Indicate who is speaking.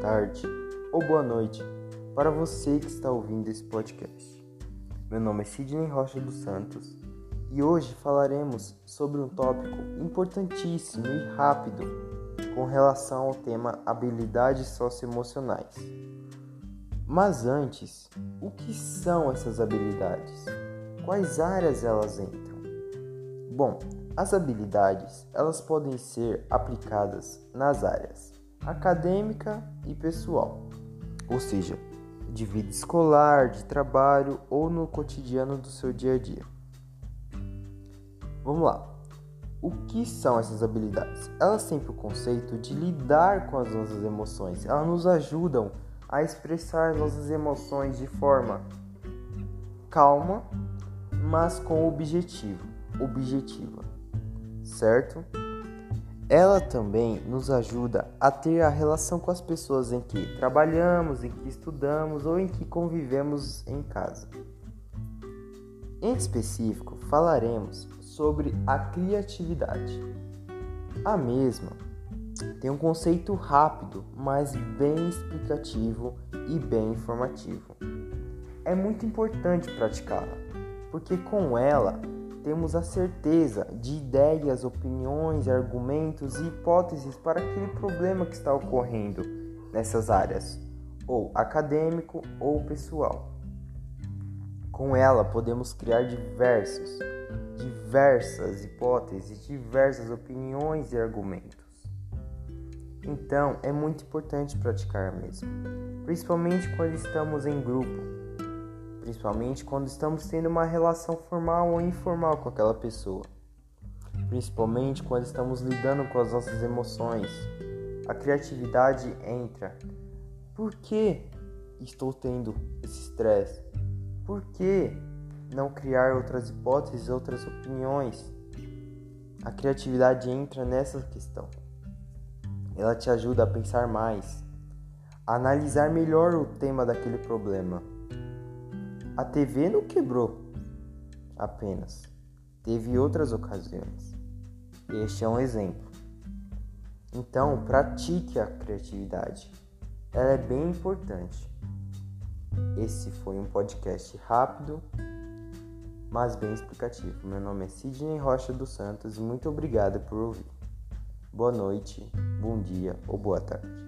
Speaker 1: tarde ou boa noite para você que está ouvindo esse podcast. Meu nome é Sidney Rocha dos Santos e hoje falaremos sobre um tópico importantíssimo e rápido com relação ao tema habilidades socioemocionais. Mas antes, o que são essas habilidades? Quais áreas elas entram? Bom, as habilidades, elas podem ser aplicadas nas áreas acadêmica e pessoal, ou seja, de vida escolar, de trabalho ou no cotidiano do seu dia a dia. Vamos lá. O que são essas habilidades? Elas têm o conceito de lidar com as nossas emoções. Elas nos ajudam a expressar nossas emoções de forma calma, mas com objetivo, objetiva certo? Ela também nos ajuda a ter a relação com as pessoas em que trabalhamos, em que estudamos ou em que convivemos em casa. Em específico, falaremos sobre a criatividade. A mesma tem um conceito rápido, mas bem explicativo e bem informativo. É muito importante praticá-la, porque com ela temos a certeza de ideias, opiniões, argumentos e hipóteses para aquele problema que está ocorrendo nessas áreas, ou acadêmico ou pessoal. Com ela podemos criar diversos, diversas hipóteses, diversas opiniões e argumentos. Então, é muito importante praticar mesmo, principalmente quando estamos em grupo principalmente quando estamos tendo uma relação formal ou informal com aquela pessoa, principalmente quando estamos lidando com as nossas emoções. A criatividade entra. Por que estou tendo esse estresse? Por que não criar outras hipóteses, outras opiniões? A criatividade entra nessa questão. Ela te ajuda a pensar mais, a analisar melhor o tema daquele problema a TV não quebrou apenas, teve outras ocasiões. Este é um exemplo. Então, pratique a criatividade. Ela é bem importante. Esse foi um podcast rápido, mas bem explicativo. Meu nome é Sidney Rocha dos Santos e muito obrigado por ouvir. Boa noite, bom dia ou boa tarde.